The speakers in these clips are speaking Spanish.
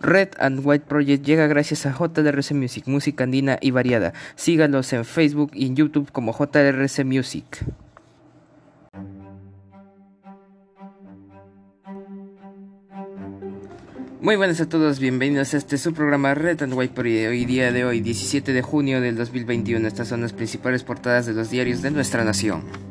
Red and White Project llega gracias a JRC Music, música andina y variada. Sígalos en Facebook y en YouTube como JRC Music. Muy buenas a todos, bienvenidos a este su programa Red and White Project. Hoy día de hoy, 17 de junio del 2021, estas son las principales portadas de los diarios de nuestra nación.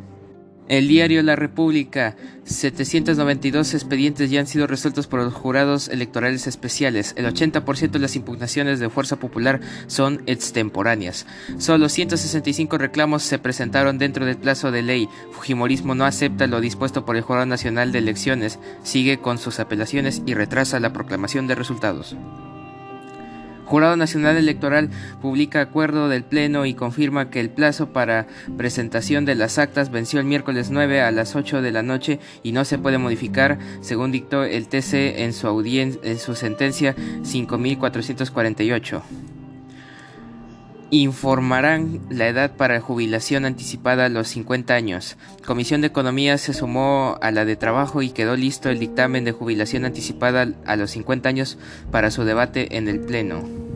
El diario La República, 792 expedientes ya han sido resueltos por los jurados electorales especiales. El 80% de las impugnaciones de Fuerza Popular son extemporáneas. Solo 165 reclamos se presentaron dentro del plazo de ley. Fujimorismo no acepta lo dispuesto por el Jurado Nacional de Elecciones, sigue con sus apelaciones y retrasa la proclamación de resultados. Jurado Nacional Electoral publica acuerdo del Pleno y confirma que el plazo para presentación de las actas venció el miércoles 9 a las 8 de la noche y no se puede modificar, según dictó el TC en su, en su sentencia 5448 informarán la edad para jubilación anticipada a los 50 años. Comisión de Economía se sumó a la de Trabajo y quedó listo el dictamen de jubilación anticipada a los 50 años para su debate en el Pleno.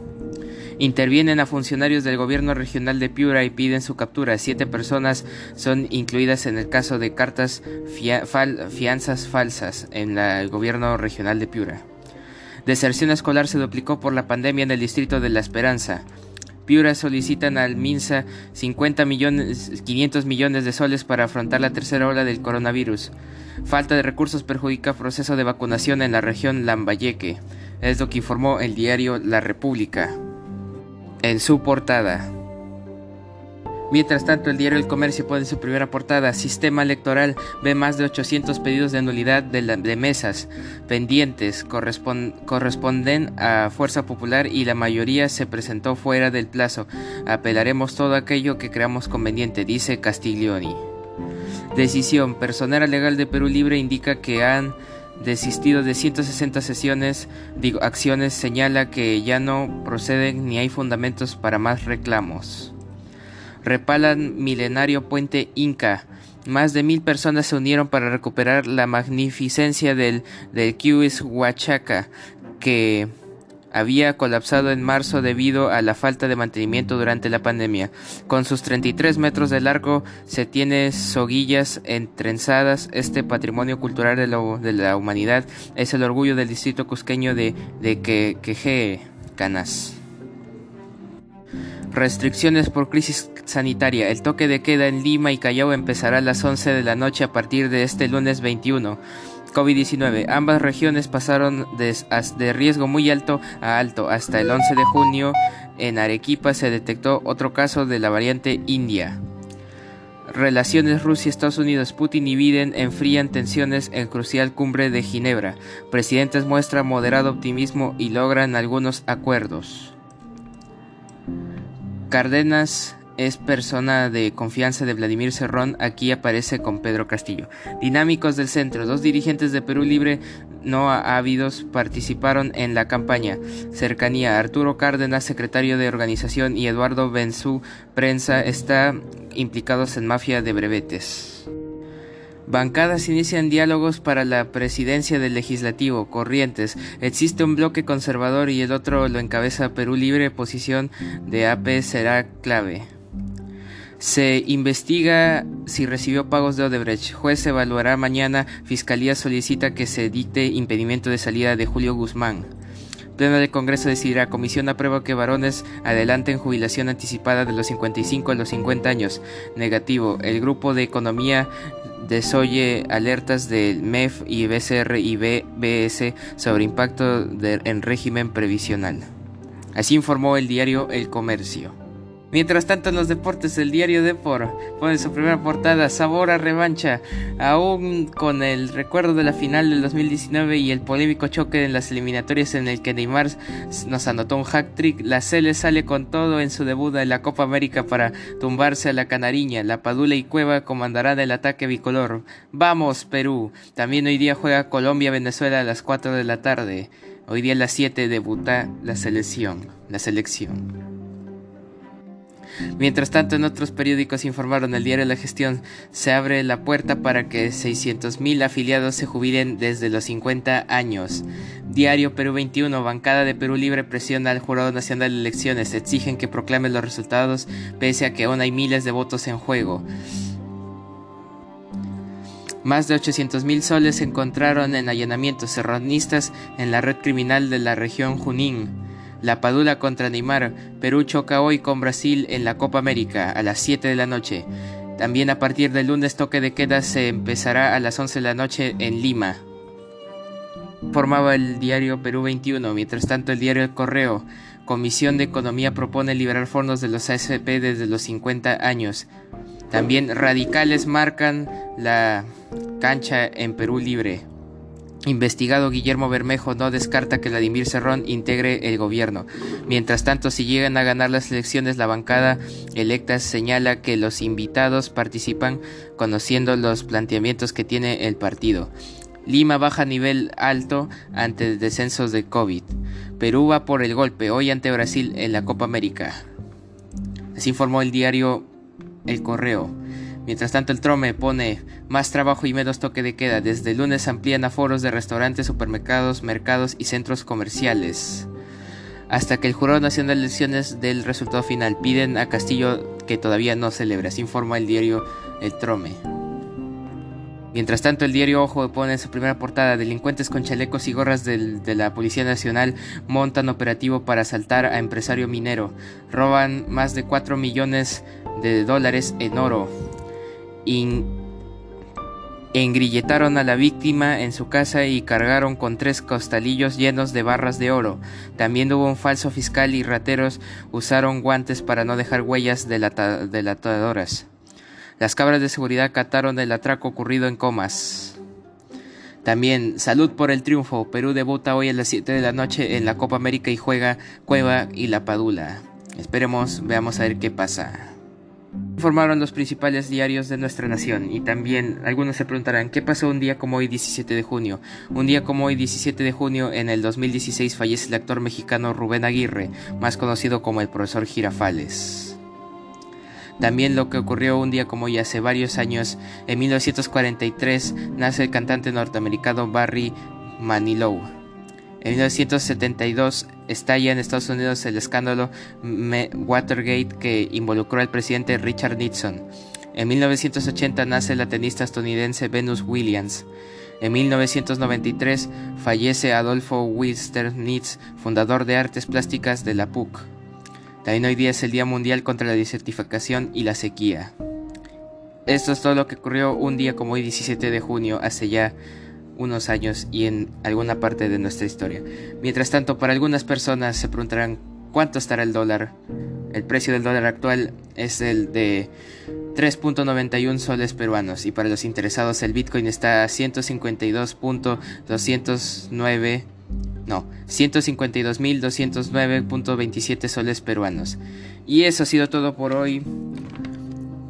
Intervienen a funcionarios del gobierno regional de Piura y piden su captura. Siete personas son incluidas en el caso de cartas fianzas falsas en el gobierno regional de Piura. Deserción escolar se duplicó por la pandemia en el distrito de La Esperanza. Piura solicitan al MINSA 50 millones, 500 millones de soles para afrontar la tercera ola del coronavirus. Falta de recursos perjudica proceso de vacunación en la región Lambayeque. Es lo que informó el diario La República en su portada. Mientras tanto, el diario El Comercio pone su primera portada, Sistema Electoral ve más de 800 pedidos de nulidad de, mesas pendientes, corresponden a Fuerza Popular y la mayoría se presentó fuera del plazo. Apelaremos todo aquello que creamos conveniente, dice Castiglioni. Decisión. Personera legal de Perú Libre indica que han desistido de 160 sesiones, digo, acciones, señala que ya no proceden ni hay fundamentos para más reclamos repalan milenario puente Inca. Más de mil personas se unieron para recuperar la magnificencia del, del Huachaca, que había colapsado en marzo debido a la falta de mantenimiento durante la pandemia. Con sus 33 metros de largo se tiene soguillas entrenzadas. Este patrimonio cultural de, de la humanidad es el orgullo del distrito cusqueño de, de Queje, Canas. Restricciones por crisis sanitaria. El toque de queda en Lima y Callao empezará a las 11 de la noche a partir de este lunes 21. COVID-19. Ambas regiones pasaron de, riesgo muy alto a alto. Hasta el 11 de junio en Arequipa se detectó otro caso de la variante India. Relaciones Rusia-Estados Unidos. Putin y Biden enfrían tensiones en crucial cumbre de Ginebra. Presidentes muestran moderado optimismo y logran algunos acuerdos. Cárdenas es persona de confianza de Vladimir Cerrón, aquí aparece con Pedro Castillo. Dinámicos del centro, dos dirigentes de Perú Libre no ávidos participaron en la campaña. Cercanía, Arturo Cárdenas, secretario de organización, y Eduardo Benzú, prensa, están implicados en mafia de brevetes. Bancadas inician diálogos para la presidencia del legislativo. Corrientes. Existe un bloque conservador y el otro lo encabeza Perú Libre. Posición de AP será clave. Se investiga si recibió pagos de Odebrecht. Juez evaluará mañana. Fiscalía solicita que se dicte impedimento de salida de Julio Guzmán. Pleno del Congreso decidirá. Comisión aprueba que varones adelanten jubilación anticipada de los 55 a los 50 años. Negativo. El grupo de economía desoye alertas del MEF y BCR y BBS sobre impacto en régimen previsional. Así informó el diario El Comercio. Mientras tanto en los deportes, el diario Depor pone su primera portada, sabor a revancha, aún con el recuerdo de la final del 2019 y el polémico choque en las eliminatorias en el que Neymar nos anotó un hack trick, la Cele sale con todo en su debut en la Copa América para tumbarse a la Canariña, la Padula y Cueva comandarán el ataque bicolor. Vamos Perú, también hoy día juega Colombia-Venezuela a las 4 de la tarde, hoy día a las 7 debuta la selección, la selección. Mientras tanto, en otros periódicos informaron el diario La Gestión, se abre la puerta para que 600.000 afiliados se jubilen desde los 50 años. Diario Perú 21, bancada de Perú Libre presiona al Jurado Nacional de Elecciones, exigen que proclame los resultados pese a que aún hay miles de votos en juego. Más de 800.000 soles se encontraron en allanamientos serranistas en la red criminal de la región Junín. La Padula contra Neymar. Perú choca hoy con Brasil en la Copa América a las 7 de la noche. También a partir del lunes toque de queda se empezará a las 11 de la noche en Lima. Formaba el diario Perú 21. Mientras tanto el diario El Correo. Comisión de Economía propone liberar fondos de los ASP desde los 50 años. También radicales marcan la cancha en Perú Libre. Investigado Guillermo Bermejo no descarta que Vladimir Cerrón integre el gobierno. Mientras tanto, si llegan a ganar las elecciones, la bancada electa señala que los invitados participan conociendo los planteamientos que tiene el partido. Lima baja nivel alto ante descensos de COVID. Perú va por el golpe hoy ante Brasil en la Copa América. Así informó el diario el correo. Mientras tanto, el Trome pone más trabajo y menos toque de queda. Desde el lunes amplían aforos de restaurantes, supermercados, mercados y centros comerciales. Hasta que el Jurado Nacional de Elecciones del resultado final piden a Castillo que todavía no celebre, así informa el diario El Trome. Mientras tanto, el diario Ojo pone su primera portada: delincuentes con chalecos y gorras de la Policía Nacional montan operativo para asaltar a empresario minero. Roban más de 4 millones de dólares en oro. Engrilletaron a la víctima en su casa y cargaron con tres costalillos llenos de barras de oro. También hubo un falso fiscal y rateros usaron guantes para no dejar huellas delatadoras. Las cabras de seguridad cataron el atraco ocurrido en Comas. También, salud por el triunfo. Perú debuta hoy a las 7 de la noche en la Copa América y juega Cueva y La Padula. Esperemos, veamos a ver qué pasa. Informaron los principales diarios de nuestra nación y también algunos se preguntarán qué pasó un día como hoy 17 de junio. Un día como hoy 17 de junio en el 2016 fallece el actor mexicano Rubén Aguirre, más conocido como el profesor Girafales. También lo que ocurrió un día como hoy hace varios años, en 1943, nace el cantante norteamericano Barry Manilow. En 1972 estalla en Estados Unidos el escándalo Watergate que involucró al presidente Richard Nixon. En 1980 nace la tenista estadounidense Venus Williams. En 1993 fallece Adolfo Nitz, fundador de artes plásticas de la PUC. También hoy día es el Día Mundial contra la Desertificación y la Sequía. Esto es todo lo que ocurrió un día como hoy 17 de junio, hace ya unos años y en alguna parte de nuestra historia. Mientras tanto, para algunas personas se preguntarán cuánto estará el dólar. El precio del dólar actual es el de 3.91 soles peruanos y para los interesados el Bitcoin está a 152.209 no, 152.209.27 soles peruanos. Y eso ha sido todo por hoy.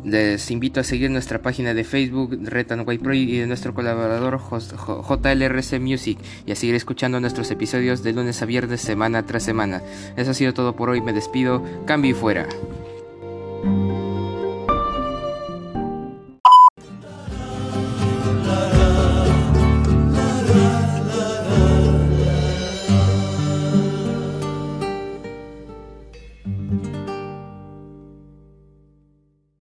Les invito a seguir nuestra página de Facebook Red Pro y de nuestro colaborador JLRC Music y a seguir escuchando nuestros episodios de lunes a viernes semana tras semana. Eso ha sido todo por hoy, me despido, cambio y fuera.